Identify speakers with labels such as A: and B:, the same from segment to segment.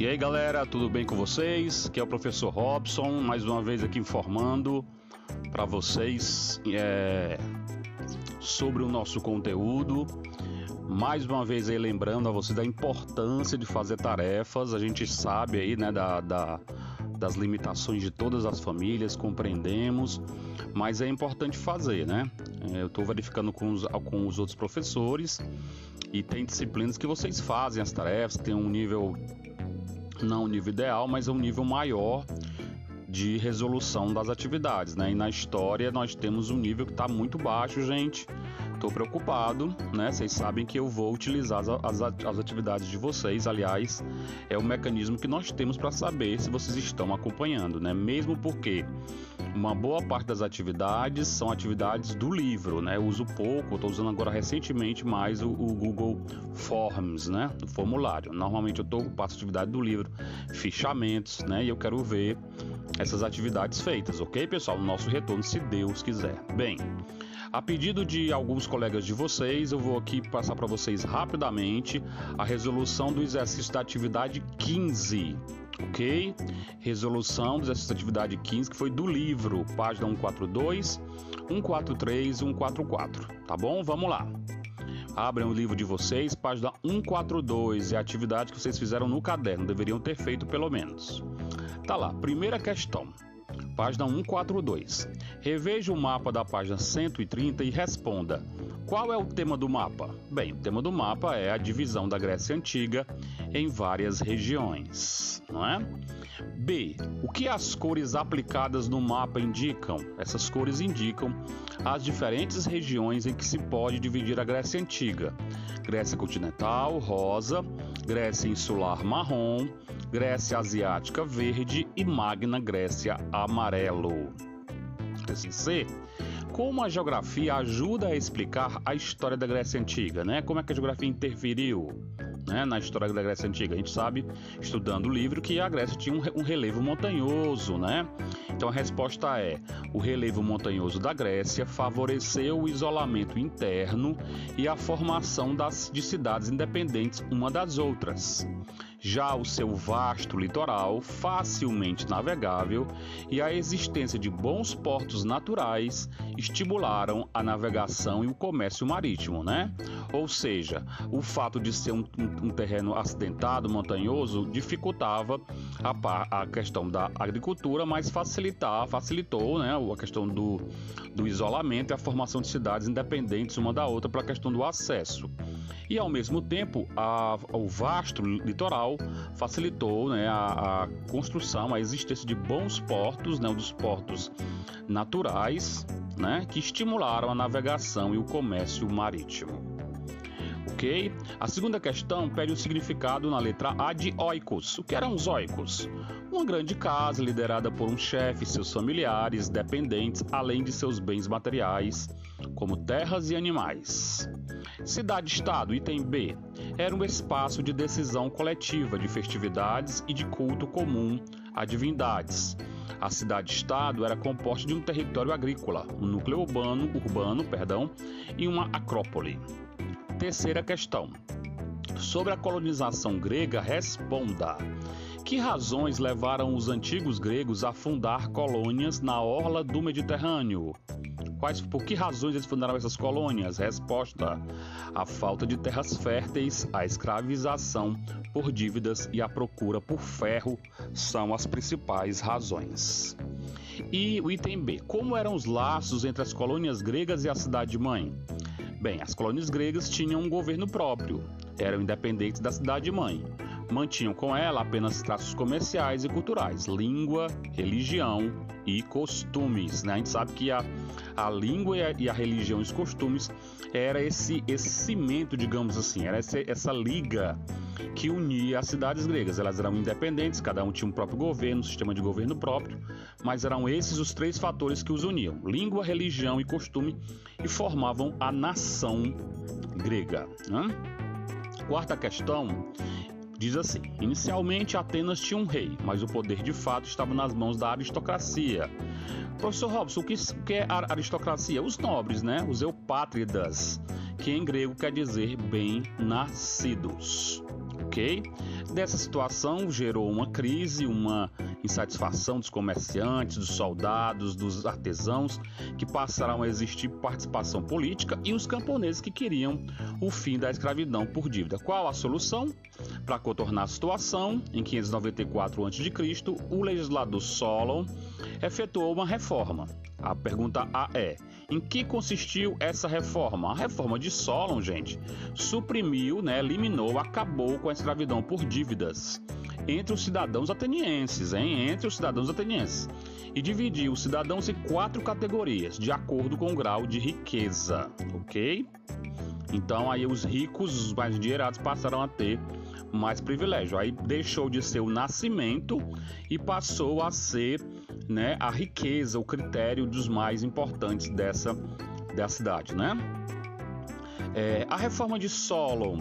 A: E aí galera, tudo bem com vocês? Que é o professor Robson, mais uma vez aqui informando para vocês é, sobre o nosso conteúdo. Mais uma vez aí lembrando a vocês da importância de fazer tarefas. A gente sabe aí, né, da, da das limitações de todas as famílias, compreendemos, mas é importante fazer, né? É, eu estou verificando com os, com os outros professores e tem disciplinas que vocês fazem as tarefas, tem um nível não o nível ideal, mas é um nível maior de resolução das atividades, né? E na história nós temos um nível que está muito baixo, gente. Estou preocupado, né? Vocês sabem que eu vou utilizar as, atividades de vocês. Aliás, é o mecanismo que nós temos para saber se vocês estão acompanhando, né? Mesmo porque uma boa parte das atividades são atividades do livro, né? Eu uso pouco, estou usando agora recentemente mais o, o, Google Forms, né? O formulário. Normalmente eu tô, passo atividade do livro, fichamentos, né? E eu quero ver essas atividades feitas, ok, pessoal? No nosso retorno, se Deus quiser. Bem. A pedido de alguns colegas de vocês, eu vou aqui passar para vocês rapidamente a resolução do exercício da atividade 15 ok? Resolução do exercício da atividade 15, que foi do livro, página 142, 143 144, tá bom? Vamos lá. Abrem o livro de vocês, página 142, é a atividade que vocês fizeram no caderno, deveriam ter feito pelo menos. Tá lá, primeira questão página 142. Reveja o mapa da página 130 e responda: qual é o tema do mapa? Bem, o tema do mapa é a divisão da Grécia Antiga em várias regiões, não é? B. O que as cores aplicadas no mapa indicam? Essas cores indicam as diferentes regiões em que se pode dividir a Grécia Antiga: Grécia continental, rosa, Grécia insular, marrom, Grécia Asiática verde e Magna Grécia amarelo. Assim. Como a geografia ajuda a explicar a história da Grécia Antiga, né? Como é que a geografia interferiu né, na história da Grécia Antiga? A gente sabe, estudando o livro, que a Grécia tinha um, um relevo montanhoso, né? Então a resposta é: o relevo montanhoso da Grécia favoreceu o isolamento interno e a formação das, de cidades independentes uma das outras já o seu vasto litoral, facilmente navegável, e a existência de bons portos naturais estimularam a navegação e o comércio marítimo, né? Ou seja, o fato de ser um, um, terreno acidentado, montanhoso, dificultava a, a, questão da agricultura, mas facilitar, facilitou né, a questão do, do isolamento e a formação de cidades independentes uma da outra para a questão do acesso. E ao mesmo tempo, a, o vasto litoral facilitou né, a, a, construção, a existência de bons portos, né, dos portos naturais, né, que estimularam a navegação e o comércio marítimo. Ok? A segunda questão pede o significado na letra A de oikos. O que eram os oikos? Uma grande casa liderada por um chefe, seus familiares, dependentes, além de seus bens materiais, como terras e animais. Cidade-estado, item B, era um espaço de decisão coletiva de festividades e de culto comum a divindades. A cidade-estado era composta de um território agrícola, um núcleo urbano, urbano perdão, e uma acrópole. Terceira questão. Sobre a colonização grega, responda. Que razões levaram os antigos gregos a fundar colônias na orla do Mediterrâneo? Quais, por que razões eles fundaram essas colônias? Resposta: a falta de terras férteis, a escravização por dívidas e a procura por ferro são as principais razões. E o item B: como eram os laços entre as colônias gregas e a cidade-mãe? Bem, as colônias gregas tinham um governo próprio, eram independentes da cidade-mãe mantinham com ela apenas traços comerciais e culturais, língua, religião e costumes. Né? A gente sabe que a, a língua e a, e a religião e os costumes era esse, esse cimento, digamos assim, era essa, essa liga que unia as cidades gregas. Elas eram independentes, cada um tinha um próprio governo, um sistema de governo próprio, mas eram esses os três fatores que os uniam: língua, religião e costume, e formavam a nação grega. Né? Quarta questão Diz assim: inicialmente Atenas tinha um rei, mas o poder de fato estava nas mãos da aristocracia. Professor Robson, o que, é a aristocracia? Os nobres, né? Os eupátridas, que em grego quer dizer bem-nascidos. ok? Dessa situação gerou uma crise, uma insatisfação dos comerciantes, dos soldados, dos artesãos, que passaram a existir participação política, e os camponeses que queriam o fim da escravidão por dívida. Qual a solução? Para contornar a situação, em 594 a.C., o legislador Solon efetuou uma reforma. A pergunta A é: em que consistiu essa reforma? A reforma de Solon, gente, suprimiu, né, eliminou, acabou com a escravidão por dívidas entre os cidadãos atenienses, hein? Entre os cidadãos atenienses. E dividiu os cidadãos em quatro categorias, de acordo com o grau de riqueza, ok? Então aí os ricos, os mais endinheirados, passaram a ter mais privilégio. Aí deixou de ser o nascimento e passou a ser né, a riqueza, o critério dos mais importantes dessa, dessa cidade. Né? É, a reforma de Solon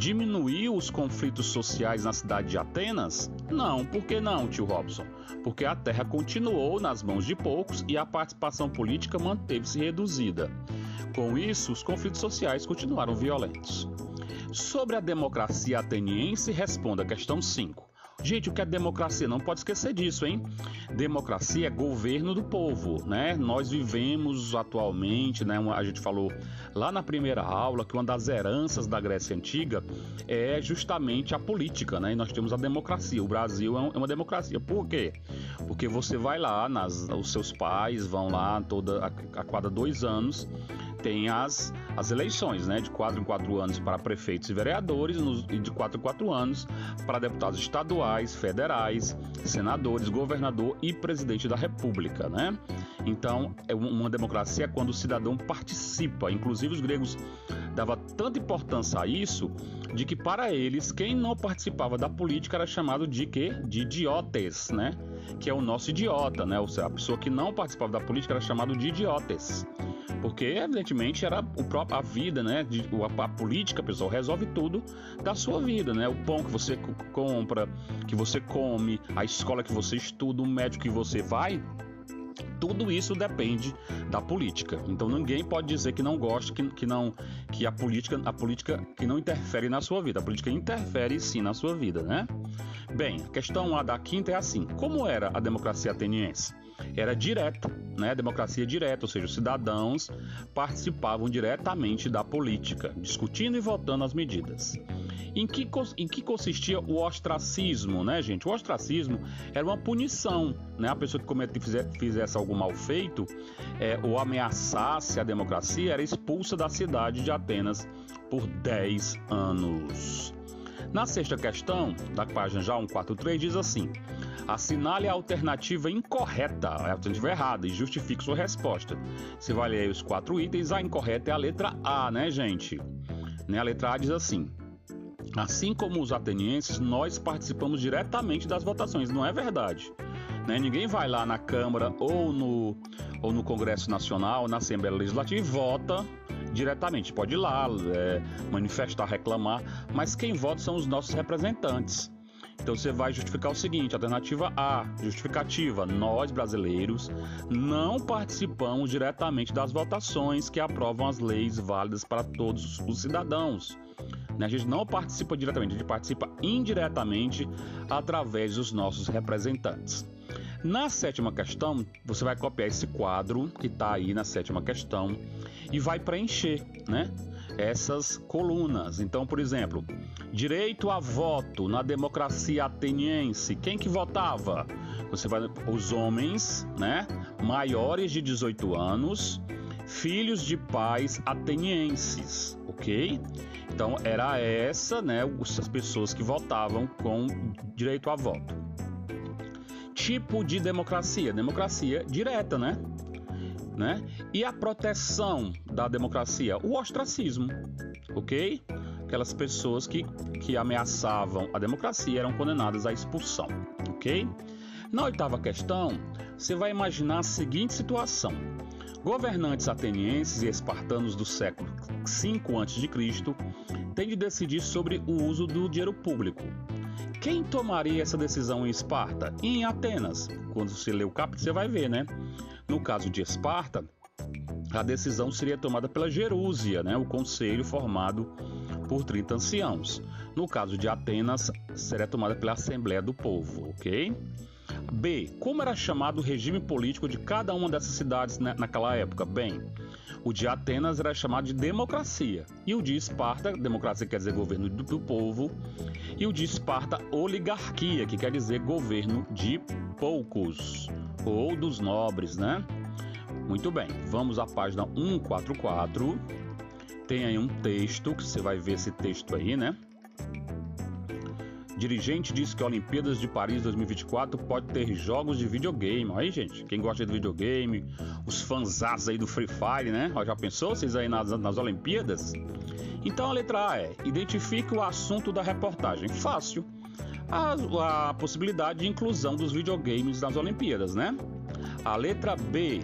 A: diminuiu os conflitos sociais na cidade de Atenas? Não, por que não, tio Robson? Porque a terra continuou nas mãos de poucos e a participação política manteve-se reduzida. Com isso, os conflitos sociais continuaram violentos. Sobre a democracia ateniense, responda a questão 5. Gente, o que é democracia? Não pode esquecer disso, hein? Democracia é governo do povo, né? Nós vivemos atualmente, né? A gente falou lá na primeira aula que uma das heranças da Grécia Antiga é justamente a política, né? E nós temos a democracia. O Brasil é, é uma democracia. Por quê? Porque você vai lá, nas, os seus pais vão lá toda a, a cada dois anos tem as, as eleições, né? De quatro em quatro anos para prefeitos e vereadores nos, e de quatro em quatro anos para deputados estaduais, federais, senadores, governador e presidente da república, né? Então, é uma democracia quando o cidadão participa. Inclusive, os gregos dava tanta importância a isso de que para eles quem não participava da política era chamado de quê? De idiotes, né? Que é o nosso idiota, né? Ou seja, a pessoa que não participava da política era chamado de idiotes. Porque, evidentemente, era o próprio, a vida, né? A, a, política, pessoal, resolve tudo da sua vida, né? O pão que você compra, que você come, a escola que você estuda, o médico que você vai, tudo isso depende da política. Então ninguém pode dizer que não gosta, que, que não que a política, a política que não interfere na sua vida. A política interfere sim na sua vida, né? Bem, a questão A da quinta é assim: como era a democracia ateniense? Era direta, né? Democracia direta, ou seja, os cidadãos participavam diretamente da política, discutindo e votando as medidas. Em que, em que consistia o ostracismo, né, gente? O ostracismo era uma punição, né? A pessoa que fizesse algum mal feito é, ou ameaçasse a democracia era expulsa da cidade de Atenas por 10 anos. Na sexta questão, da página já 143, diz assim: assinale a alternativa incorreta, a alternativa errada e justifique sua resposta. Você vai ler os quatro itens, a incorreta é a letra A, né, gente? Né, a letra A diz assim: Assim como os atenienses, nós participamos diretamente das votações. Não é verdade. Né? Ninguém vai lá na Câmara ou no, ou no Congresso Nacional, na Assembleia Legislativa e vota diretamente. Pode ir lá, é, manifestar, reclamar, mas quem vota são os nossos representantes. Então você vai justificar o seguinte: alternativa A, justificativa. Nós brasileiros não participamos diretamente das votações que aprovam as leis válidas para todos os cidadãos. Né? A gente não participa diretamente, a gente participa indiretamente através dos nossos representantes. Na sétima questão, você vai copiar esse quadro que está aí na sétima questão e vai preencher, né? Essas colunas. Então, por exemplo, direito a voto na democracia ateniense. Quem que votava? Você vai os homens, né? Maiores de 18 anos, filhos de pais atenienses, ok? Então era essa, né, as pessoas que votavam com direito a voto. Tipo de democracia, democracia direta, né? né? E a proteção da democracia, o ostracismo, ok? Aquelas pessoas que, que ameaçavam a democracia eram condenadas à expulsão, ok? Na oitava questão, você vai imaginar a seguinte situação: Governantes atenienses e espartanos do século V a.C. têm de decidir sobre o uso do dinheiro público. Quem tomaria essa decisão em Esparta e em Atenas? Quando você lê o capítulo, você vai ver, né? No caso de Esparta, a decisão seria tomada pela Gerúsia, né, o conselho formado por 30 anciãos. No caso de Atenas, seria tomada pela Assembleia do Povo, ok? B. Como era chamado o regime político de cada uma dessas cidades naquela época? Bem, o de Atenas era chamado de democracia, e o de Esparta, democracia quer dizer governo do, do povo, e o de Esparta, oligarquia, que quer dizer governo de poucos, ou dos nobres, né? Muito bem, vamos à página 144. Tem aí um texto, que você vai ver esse texto aí, né? Dirigente diz que a Olimpíadas de Paris 2024 pode ter jogos de videogame. Aí, gente, quem gosta de videogame, os fãs aí do Free Fire, né? Já pensou vocês aí nas, nas Olimpíadas? Então a letra A é: identifique o assunto da reportagem. Fácil. A, a possibilidade de inclusão dos videogames nas Olimpíadas, né? A letra B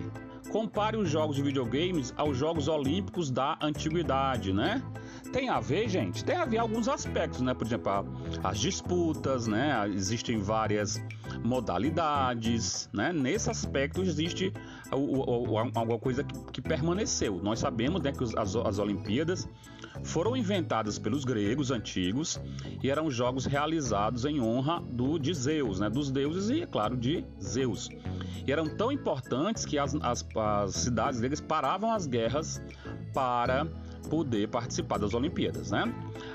A: Compare os jogos de videogames aos Jogos Olímpicos da Antiguidade, né? Tem a ver, gente? Tem a ver alguns aspectos, né? Por exemplo, as disputas, né? Existem várias modalidades, né? Nesse aspecto existe alguma coisa que, permaneceu. Nós sabemos né, que as, as Olimpíadas foram inventadas pelos gregos antigos e eram jogos realizados em honra do, de Zeus, né? Dos deuses e, é claro, de Zeus e eram tão importantes que as, as, as cidades gregas paravam as guerras para poder participar das Olimpíadas, né?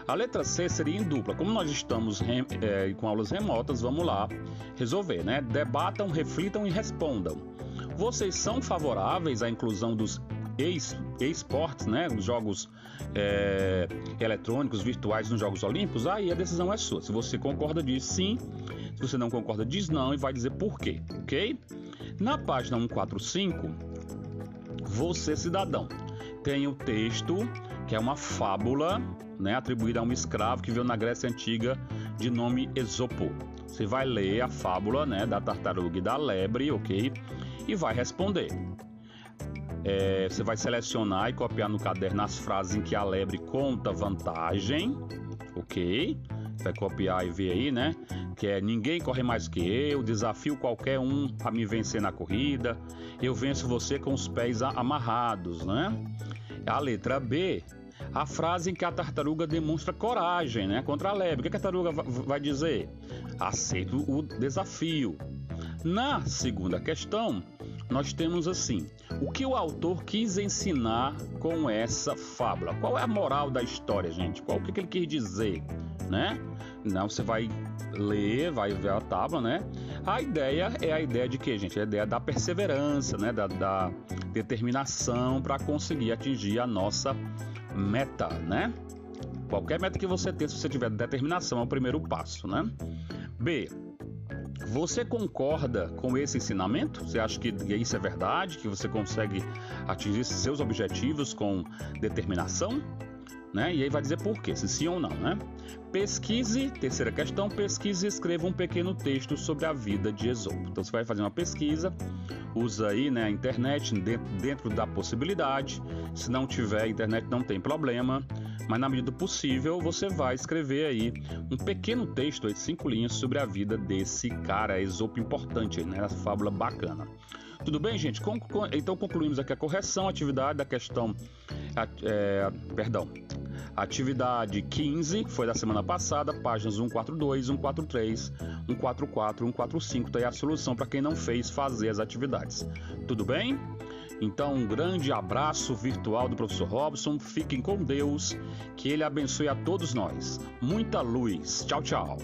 A: A letra C seria em dupla. Como nós estamos é, com aulas remotas, vamos lá resolver, né? Debatam, reflitam e respondam. Vocês são favoráveis à inclusão dos esportes, né? Os jogos é, eletrônicos, virtuais nos Jogos Olímpicos? Aí a decisão é sua. Se você concorda, diz sim. Se você não concorda, diz não e vai dizer por quê, ok? Na página 145, você cidadão, tem o texto que é uma fábula, né, atribuída a um escravo que veio na Grécia antiga de nome Esopo. Você vai ler a fábula, né, da tartaruga e da lebre, ok? E vai responder. É, você vai selecionar e copiar no caderno as frases em que a lebre conta vantagem, ok? Vai copiar e ver aí, né? que é ninguém corre mais que eu, desafio qualquer um a me vencer na corrida, eu venço você com os pés amarrados, né? A letra B, a frase em que a tartaruga demonstra coragem, né, contra a lebre. O que a tartaruga vai dizer? Aceito o desafio. Na segunda questão, nós temos assim: o que o autor quis ensinar com essa fábula? Qual é a moral da história, gente? Qual o que ele quis dizer, né? Não, você vai ler, vai ver a tábua, né? A ideia é a ideia de que, gente? A ideia da perseverança, né? Da, da determinação para conseguir atingir a nossa meta, né? Qualquer meta que você tenha, se você tiver determinação, é o primeiro passo, né? B. Você concorda com esse ensinamento? Você acha que isso é verdade? Que você consegue atingir seus objetivos com determinação? Né? E aí vai dizer por quê, se sim ou não, né? Pesquise, terceira questão, pesquise e escreva um pequeno texto sobre a vida de Esopo. Então você vai fazer uma pesquisa, usa aí né, a internet dentro, dentro da possibilidade. Se não tiver internet, não tem problema. Mas na medida do possível, você vai escrever aí um pequeno texto de cinco linhas sobre a vida desse cara Esopo importante, né? Essa fábula bacana. Tudo bem, gente? Então concluímos aqui a correção, a atividade da questão. É, perdão, Atividade 15 foi da semana passada, páginas 142, 143, 144, 145. Tá aí a solução para quem não fez fazer as atividades. Tudo bem? Então, um grande abraço virtual do professor Robson. Fiquem com Deus, que ele abençoe a todos nós. Muita luz. Tchau, tchau.